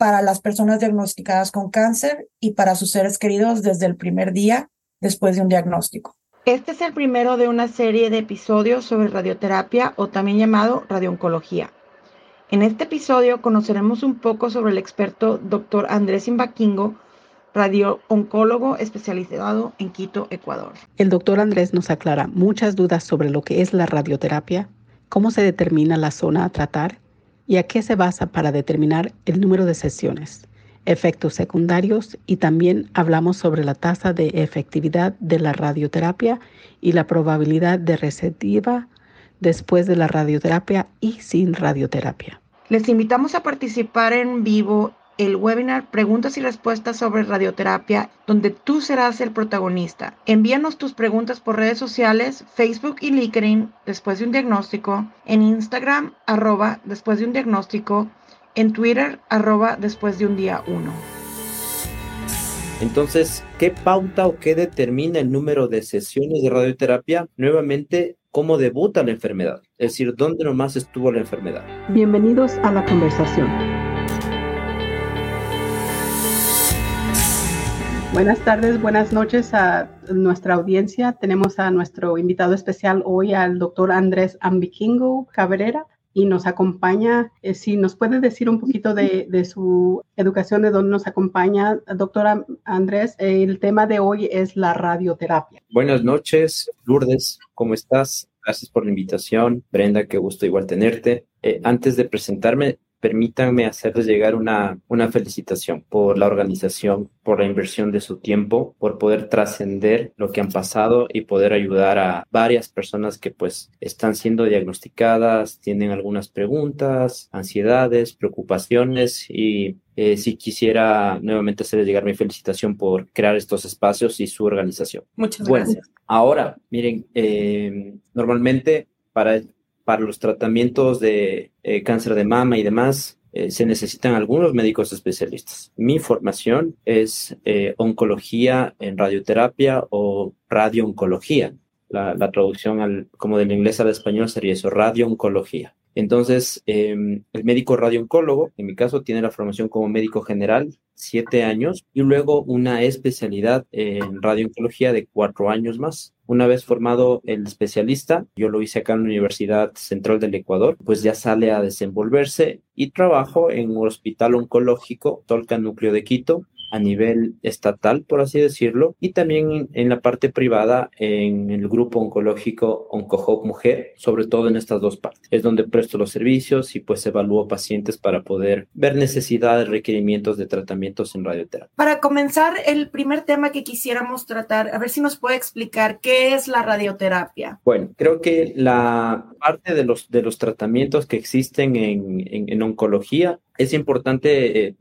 para las personas diagnosticadas con cáncer y para sus seres queridos desde el primer día después de un diagnóstico. Este es el primero de una serie de episodios sobre radioterapia o también llamado radiooncología. En este episodio conoceremos un poco sobre el experto Dr. Andrés Imbaquingo, radiooncólogo especializado en Quito, Ecuador. El doctor Andrés nos aclara muchas dudas sobre lo que es la radioterapia, cómo se determina la zona a tratar y a qué se basa para determinar el número de sesiones, efectos secundarios y también hablamos sobre la tasa de efectividad de la radioterapia y la probabilidad de receptiva después de la radioterapia y sin radioterapia. Les invitamos a participar en vivo el webinar Preguntas y Respuestas sobre Radioterapia, donde tú serás el protagonista. Envíanos tus preguntas por redes sociales, Facebook y LinkedIn después de un diagnóstico, en Instagram arroba después de un diagnóstico, en Twitter arroba después de un día 1. Entonces, ¿qué pauta o qué determina el número de sesiones de radioterapia? Nuevamente, cómo debuta la enfermedad, es decir, dónde nomás estuvo la enfermedad. Bienvenidos a la conversación. Buenas tardes, buenas noches a nuestra audiencia. Tenemos a nuestro invitado especial hoy, al doctor Andrés Ambikingo Cabrera, y nos acompaña. Eh, si nos puede decir un poquito de, su educación, de dónde nos acompaña, doctora Andrés. El tema de hoy es la radioterapia. Buenas noches, Lourdes. ¿Cómo estás? Gracias por la invitación. Brenda, qué gusto igual tenerte. Eh, antes de presentarme, permítanme hacerles llegar una, una felicitación por la organización, por la inversión de su tiempo, por poder trascender lo que han pasado y poder ayudar a varias personas que pues están siendo diagnosticadas, tienen algunas preguntas, ansiedades, preocupaciones y eh, si quisiera nuevamente hacerles llegar mi felicitación por crear estos espacios y su organización. Muchas gracias. Ahora, miren, eh, normalmente para para los tratamientos de eh, cáncer de mama y demás, eh, se necesitan algunos médicos especialistas. Mi formación es eh, oncología en radioterapia o radiooncología. La, la traducción al, como del inglés al español sería eso, radiooncología. Entonces, em, el médico radiooncólogo, en mi caso, tiene la formación como médico general, siete años, y luego una especialidad en radiooncología de cuatro años más. Una vez formado el especialista, yo lo hice acá en la Universidad Central del Ecuador, pues ya sale a desenvolverse y trabajo en un hospital oncológico, Tolca Núcleo de Quito, a nivel estatal, por así decirlo, y también en la parte privada en el grupo oncológico OncoHop Mujer, sobre todo en estas dos partes. Es donde presto los servicios y pues evalúo pacientes para poder ver necesidades, requerimientos de tratamientos en radioterapia. Para comenzar, el primer tema que quisiéramos tratar, a ver si nos puede explicar qué es la radioterapia. Bueno, creo que la parte de los, de los tratamientos que existen en, en, oncología es importante eh,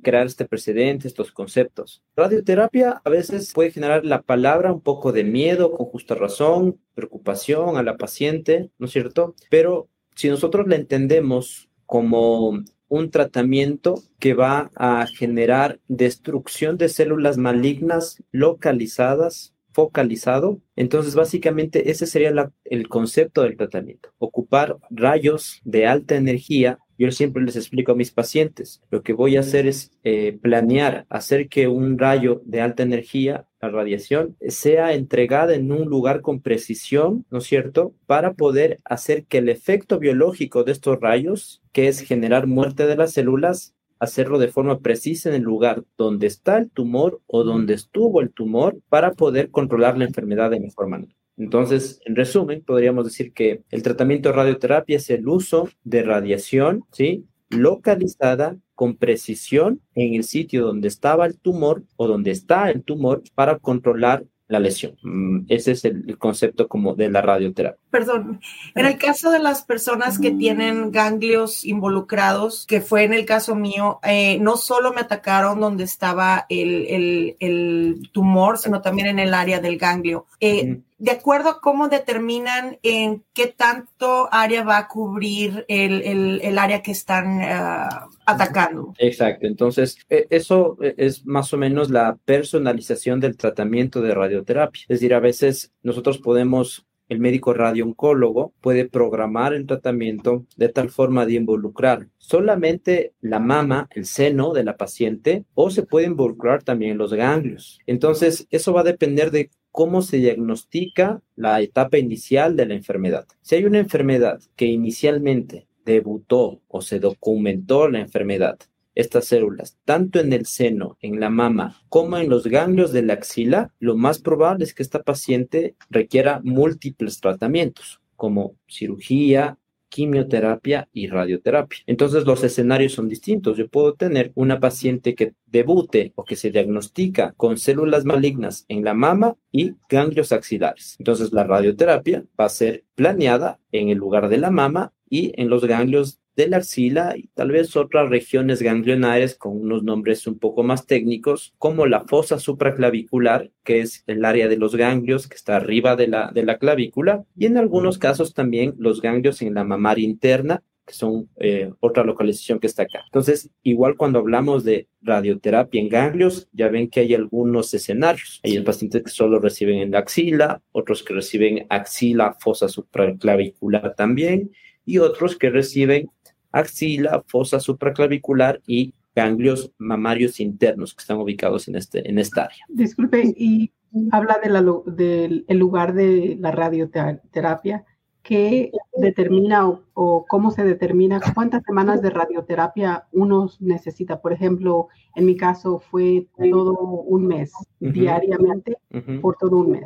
crear este precedente, estos conceptos. Radioterapia a veces puede generar la palabra un poco de miedo, con justa razón, preocupación a la paciente, ¿no es cierto? Pero si nosotros la entendemos como un tratamiento que va a generar destrucción de células malignas localizadas focalizado. Entonces, básicamente ese sería el concepto del tratamiento. Ocupar rayos de alta energía. Yo siempre les explico a mis pacientes, lo que voy a hacer es eh, planear, hacer que un rayo de alta energía, la radiación, sea entregada en un lugar con precisión, ¿no es cierto?, para poder hacer que el efecto biológico de estos rayos, que es generar muerte de las células, hacerlo de forma precisa en el lugar donde está el tumor o donde estuvo el tumor para poder controlar la enfermedad de mejor manera. Entonces, en resumen, podríamos decir que el tratamiento de radioterapia es el uso de radiación, ¿sí? localizada con precisión en el sitio donde estaba el tumor o donde está el tumor para controlar la lesión. Mm, ese es el, concepto como de la radioterapia. Perdón, en el caso de las personas que tienen ganglios involucrados, que fue en el caso mío, eh, no solo me atacaron donde estaba el, el, tumor, sino también en el área del ganglio. Eh, de acuerdo a cómo determinan en qué tanto área va a cubrir el, área que están ah, atacando. Exacto, entonces e, eso e, es más o menos la personalización del tratamiento de radioterapia. Es decir, a veces nosotros podemos el médico radiooncólogo puede programar el tratamiento de tal forma de involucrar solamente la mama, el seno de la paciente, o se puede involucrar también los ganglios. Entonces, eso va a depender de cómo se diagnostica la etapa inicial de la enfermedad. Si hay una enfermedad que inicialmente debutó o se documentó la enfermedad, estas células, tanto en el seno, en la mama, como en los ganglios de la axila, lo más probable es que esta paciente requiera múltiples tratamientos, como cirugía, quimioterapia y radioterapia. Entonces los escenarios son distintos. Yo puedo tener una paciente que debute o que se diagnostica con células malignas en la mama y ganglios axilares. Entonces la radioterapia va a ser planeada en el lugar de la mama y en los ganglios de la axila y tal vez otras regiones ganglionares con unos nombres un poco más técnicos, como la fosa supraclavicular, que es el área de los ganglios que está arriba de la, de la clavícula, y en algunos casos también los ganglios en la mamaria interna, que son eh, otra localización que está acá. Entonces, igual cuando hablamos de radioterapia en ganglios, ya ven que hay algunos escenarios. Hay pacientes que solo reciben en la axila, otros que reciben axila, fosa supraclavicular también, y otros que reciben axila, fosa supraclavicular y ganglios mamarios internos que están ubicados en, este, en esta área. Disculpe, y habla del lugar de la radioterapia. ¿Qué determina o, cómo se determina cuántas semanas de radioterapia uno necesita? Por ejemplo, en mi caso fue todo un mes, diariamente, por todo un mes.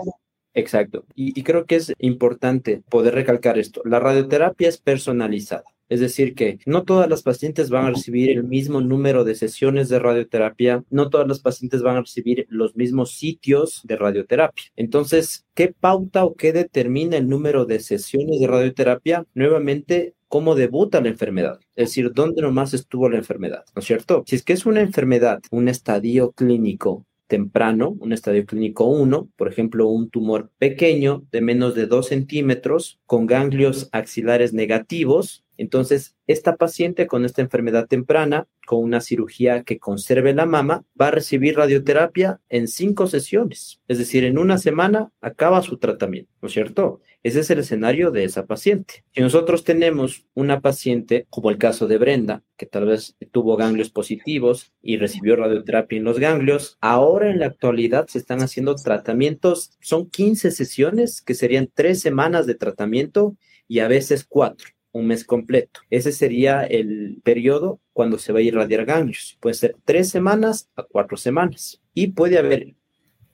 Exacto. y, creo que es importante poder recalcar esto. La radioterapia es personalizada. Es decir, que no todas las pacientes van a recibir el mismo número de sesiones de radioterapia, no todas las pacientes van a recibir los mismos sitios de radioterapia. Entonces, ¿qué pauta o qué determina el número de sesiones de radioterapia? Nuevamente, cómo debuta la enfermedad, es decir, dónde nomás estuvo la enfermedad, ¿no es cierto? Si es que es una enfermedad, un estadio clínico temprano, un estadio clínico 1, por ejemplo, un tumor pequeño de menos de 2 centímetros con ganglios axilares negativos, entonces, esta paciente con esta enfermedad temprana, con una cirugía que conserve la mama, va a recibir radioterapia en cinco sesiones. Es decir, en una semana acaba su tratamiento, ¿no es cierto? Ese es el escenario de esa paciente. Si nosotros tenemos una paciente, como el caso de Brenda, que tal vez tuvo ganglios positivos y recibió radioterapia en los ganglios, ahora en la actualidad se están haciendo tratamientos, son 15 sesiones, que serían tres semanas de tratamiento y a veces cuatro un mes completo. Ese sería el periodo cuando se va a irradiar ganglios. Puede ser tres semanas a cuatro semanas. Y puede haber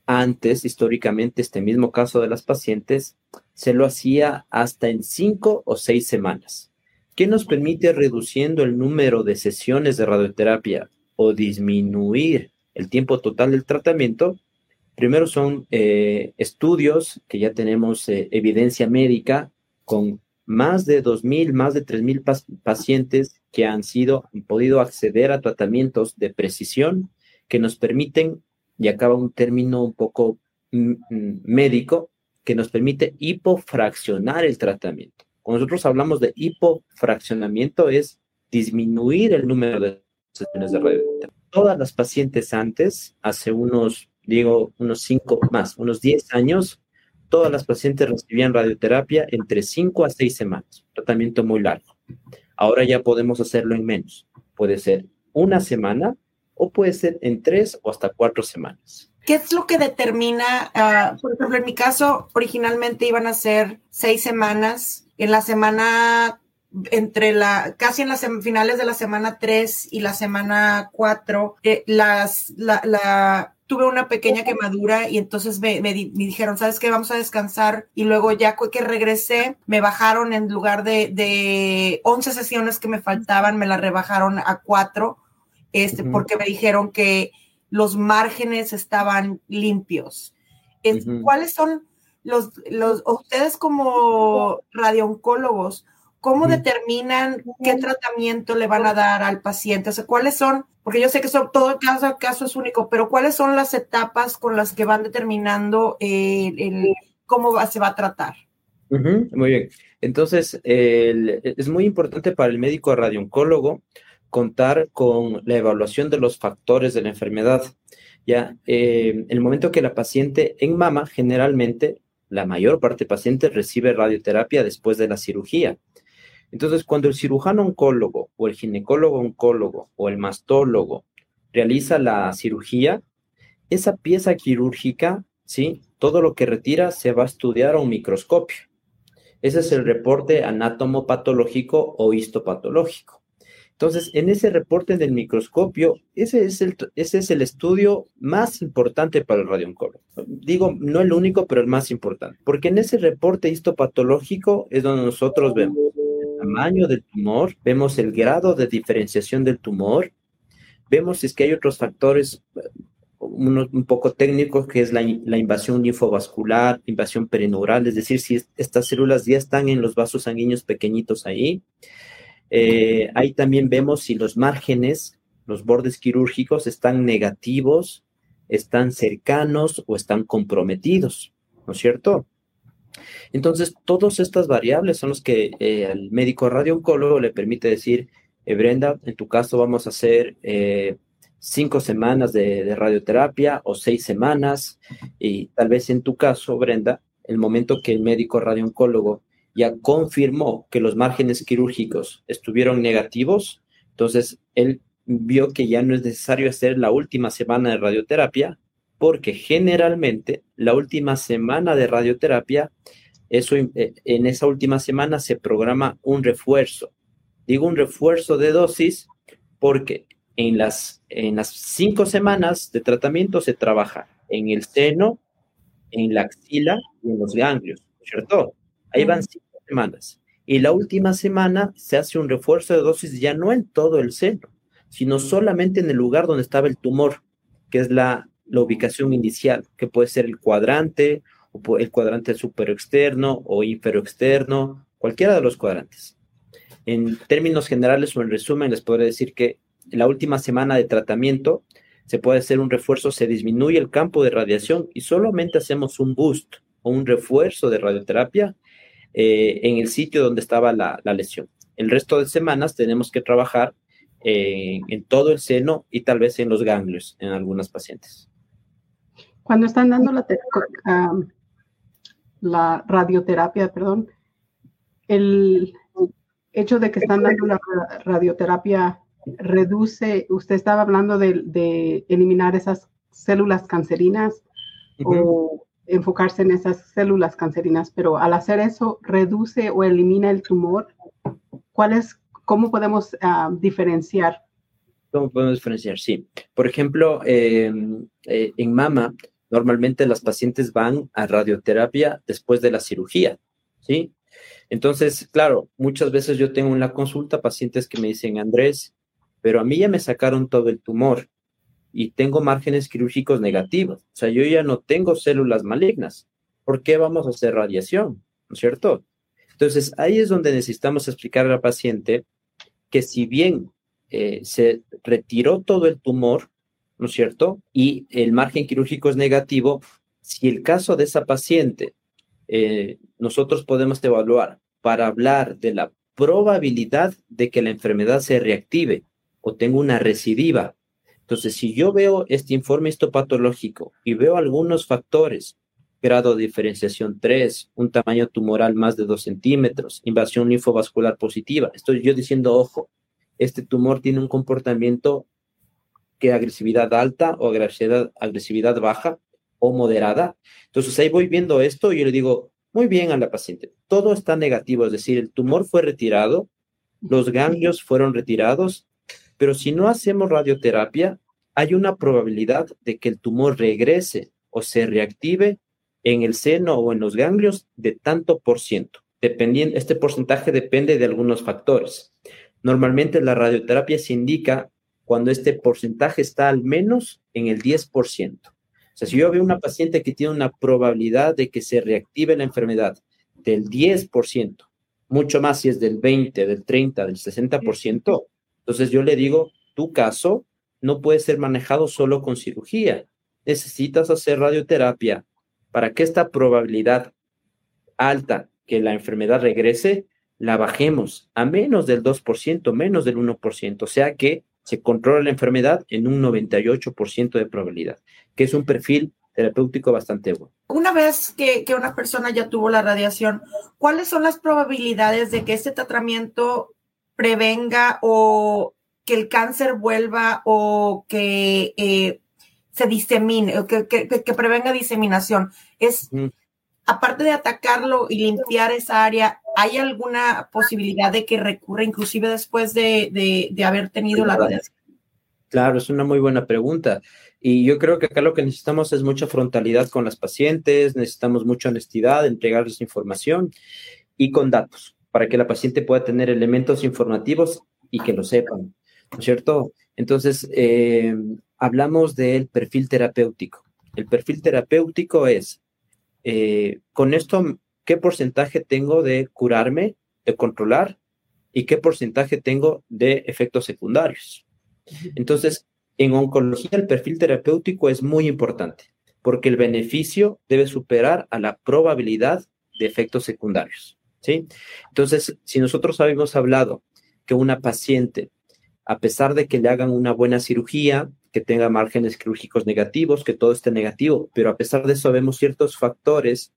antes, históricamente, este mismo caso de las pacientes, se lo hacía hasta en cinco o seis semanas. ¿Qué nos permite reduciendo el número de sesiones de radioterapia o disminuir el tiempo total del tratamiento? Primero son eh, estudios que ya tenemos eh, evidencia médica con más de 2.000, más de 3.000 pacientes que han sido, han podido acceder a tratamientos de precisión que nos permiten, y acaba un término un poco mm, mm, médico, que nos permite hipofraccionar el tratamiento. Cuando nosotros hablamos de hipofraccionamiento es disminuir el número de sesiones de radioterapia. Todas las pacientes antes, hace unos, digo, unos 5 más, unos 10 años, todas las pacientes recibían radioterapia entre 5 a 6 semanas, tratamiento muy largo. Ahora ya podemos hacerlo en menos. Puede ser una semana o puede ser en 3 o hasta 4 semanas. ¿Qué es lo que determina, ah, por ejemplo, en mi caso, originalmente iban a ser 6 semanas. En la semana entre la, casi en las finales de la semana 3 y la semana 4, eh, las, la, la, tuve una pequeña quemadura y entonces me, me, dijeron, ¿sabes qué? Vamos a descansar. Y luego ya que regresé, me bajaron en lugar de, de 11 sesiones que me faltaban, me la rebajaron a 4, este, porque me dijeron que los márgenes estaban limpios. ¿Cuáles son los, los, ustedes como radiooncólogos, cómo determinan qué tratamiento le van a dar al paciente? O sea, ¿cuáles son? Porque yo sé que eso, todo caso, caso es único, pero ¿cuáles son las etapas con las que van determinando el, cómo se va a tratar? muy bien. Entonces, es muy importante para el médico radiooncólogo contar con la evaluación de los factores de la enfermedad. Ya, eh, el momento que la paciente en mama, generalmente, la mayor parte de pacientes recibe radioterapia después de la cirugía. Entonces, cuando el cirujano oncólogo o el ginecólogo oncólogo o el mastólogo realiza la cirugía, esa pieza quirúrgica, ¿sí? Todo lo que retira se va a estudiar a un microscopio. Ese es el reporte anatomopatológico o histopatológico. Entonces, en ese reporte del microscopio, ese es el, ese es el estudio más importante para el radioncólogo. Digo, no el único, pero el más importante, porque en ese reporte histopatológico es donde nosotros vemos tamaño del tumor, vemos el grado de diferenciación del tumor, vemos si es que hay otros factores un poco técnicos, que es la, invasión linfovascular, invasión perineural, es decir, si estas células ya están en los vasos sanguíneos pequeñitos ahí. Eh, ahí también vemos si los márgenes, los bordes quirúrgicos están negativos, están cercanos o están comprometidos, ¿no es cierto? Entonces, todas estas variables son las que eh, al médico radiooncólogo le permite decir, eh, Brenda, en tu caso vamos a hacer cinco semanas de, de, radioterapia o seis semanas, y tal vez en tu caso, Brenda, el momento que el médico radiooncólogo ya confirmó que los márgenes quirúrgicos estuvieron negativos, entonces él vio que ya no es necesario hacer la última semana de radioterapia, porque generalmente la última semana de radioterapia, eso, eh, en esa última semana se programa un refuerzo. Digo un refuerzo de dosis porque en las, en las cinco semanas de tratamiento se trabaja en el seno, en la axila y en los ganglios, ¿cierto? Ahí van cinco semanas. Y la última semana se hace un refuerzo de dosis ya no en todo el seno, sino solamente en el lugar donde estaba el tumor, que es la, la ubicación inicial, que puede ser el cuadrante, o el cuadrante externo o externo, cualquiera de los cuadrantes. En términos generales o en resumen, les podré decir que en la última semana de tratamiento se puede hacer un refuerzo, se disminuye el campo de radiación y solamente hacemos un boost o un refuerzo de radioterapia eh, en el sitio donde estaba la, lesión. El resto de semanas tenemos que trabajar eh, en todo el seno y tal vez en los ganglios en algunas pacientes. Cuando están dando la, la radioterapia, perdón, el hecho de que están dando la radioterapia reduce, usted estaba hablando de, eliminar esas células cancerinas o enfocarse en esas células cancerinas, pero al hacer eso, reduce o elimina el tumor. ¿Cuál es, ¿Cómo podemos diferenciar? ¿Cómo podemos diferenciar? Sí. Por ejemplo, em, eh, en mama, normalmente las pacientes van a radioterapia después de la cirugía, ¿sí? Entonces, claro, muchas veces yo tengo en la consulta pacientes que me dicen, Andrés, pero a mí ya me sacaron todo el tumor y tengo márgenes quirúrgicos negativos. O sea, yo ya no tengo células malignas. ¿Por qué vamos a hacer radiación? ¿No es cierto? Entonces, ahí es donde necesitamos explicar al paciente que si bien eh, se retiró todo el tumor, ¿no es cierto? Y el margen quirúrgico es negativo, si el caso de esa paciente eh, nosotros podemos evaluar para hablar de la probabilidad de que la enfermedad se reactive o tenga una recidiva entonces, si yo veo este informe histopatológico y veo algunos factores, grado de diferenciación 3, un tamaño tumoral más de 2 centímetros, invasión linfovascular positiva, estoy yo diciendo, ojo, este tumor tiene un comportamiento que agresividad alta o agresividad, agresividad baja o moderada. Entonces ahí voy viendo esto y yo le digo, muy bien a la paciente, todo está negativo, es decir, el tumor fue retirado, los ganglios fueron retirados, pero si no hacemos radioterapia, hay una probabilidad de que el tumor regrese o se reactive en el seno o en los ganglios de tanto por ciento. Dependiendo, este porcentaje depende de algunos factores. Normalmente la radioterapia se indica cuando este porcentaje está al menos en el 10%. O sea, si yo veo una paciente que tiene una probabilidad de que se reactive la enfermedad del 10%, mucho más si es del 20, del 30, del 60%, entonces yo le digo, tu caso no puede ser manejado solo con cirugía. Necesitas hacer radioterapia para que esta probabilidad alta que la enfermedad regrese, la bajemos a menos del 2%, menos del 1%, o sea que se controla la enfermedad en un 98% de probabilidad, que es un perfil terapéutico bastante bueno. Una vez que, que, una persona ya tuvo la radiación, ¿cuáles son las probabilidades de que este tratamiento prevenga o que el cáncer vuelva o que eh, se disemine, o que, que, que, prevenga diseminación? Es, aparte de atacarlo y limpiar esa área, ¿hay alguna posibilidad de que recurra inclusive después de, de, de haber tenido la radiación? Claro, es una muy buena pregunta. Y yo creo que acá lo que necesitamos es mucha frontalidad con las pacientes, necesitamos mucha honestidad, entregarles información y con datos para que la paciente pueda tener elementos informativos y que lo sepan, ¿no es cierto? Entonces, eh, hablamos del perfil terapéutico. El perfil terapéutico es, eh, con esto, ¿qué porcentaje tengo de curarme, de controlar y qué porcentaje tengo de efectos secundarios? Entonces, en oncología el perfil terapéutico es muy importante porque el beneficio debe superar a la probabilidad de efectos secundarios. ¿sí? Entonces, si nosotros habíamos hablado que una paciente, a pesar de que le hagan una buena cirugía, que tenga márgenes quirúrgicos negativos, que todo esté negativo, pero a pesar de eso vemos ciertos factores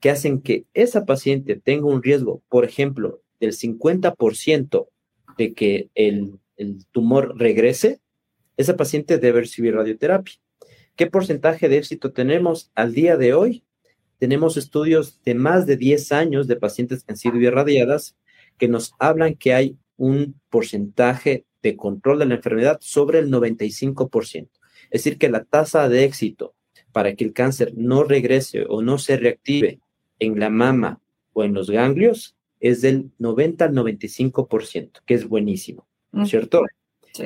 que hacen que esa paciente tenga un riesgo, por ejemplo, del 50% de que el, tumor regrese, esa paciente debe recibir radioterapia. ¿Qué porcentaje de éxito tenemos al día de hoy? Tenemos estudios de más de 10 años de pacientes que han sido irradiadas que nos hablan que hay un porcentaje de control de la enfermedad sobre el 95%. Es decir, que la tasa de éxito para que el cáncer no regrese o no se reactive en la mama o en los ganglios es del 90 al 95%, que es buenísimo, ¿no es cierto?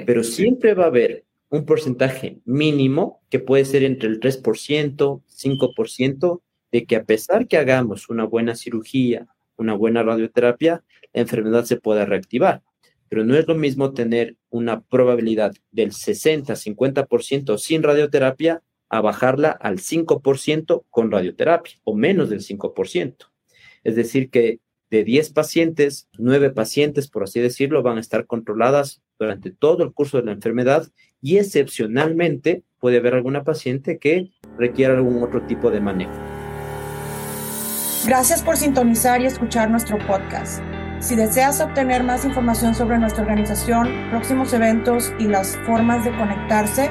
Pero siempre va a haber un porcentaje mínimo que puede ser entre el 3%, 5%, de que a pesar que hagamos una buena cirugía, una buena radioterapia, la enfermedad se pueda reactivar. Pero no es lo mismo tener una probabilidad del 60, 50% sin radioterapia a bajarla al 5% con radioterapia o menos del 5%. Es decir, que de 10 pacientes, 9 pacientes, por así decirlo, van a estar controladas durante todo el curso de la enfermedad y excepcionalmente puede haber alguna paciente que requiera algún otro tipo de manejo. Gracias por sintonizar y escuchar nuestro podcast. Si deseas obtener más información sobre nuestra organización, próximos eventos y las formas de conectarse,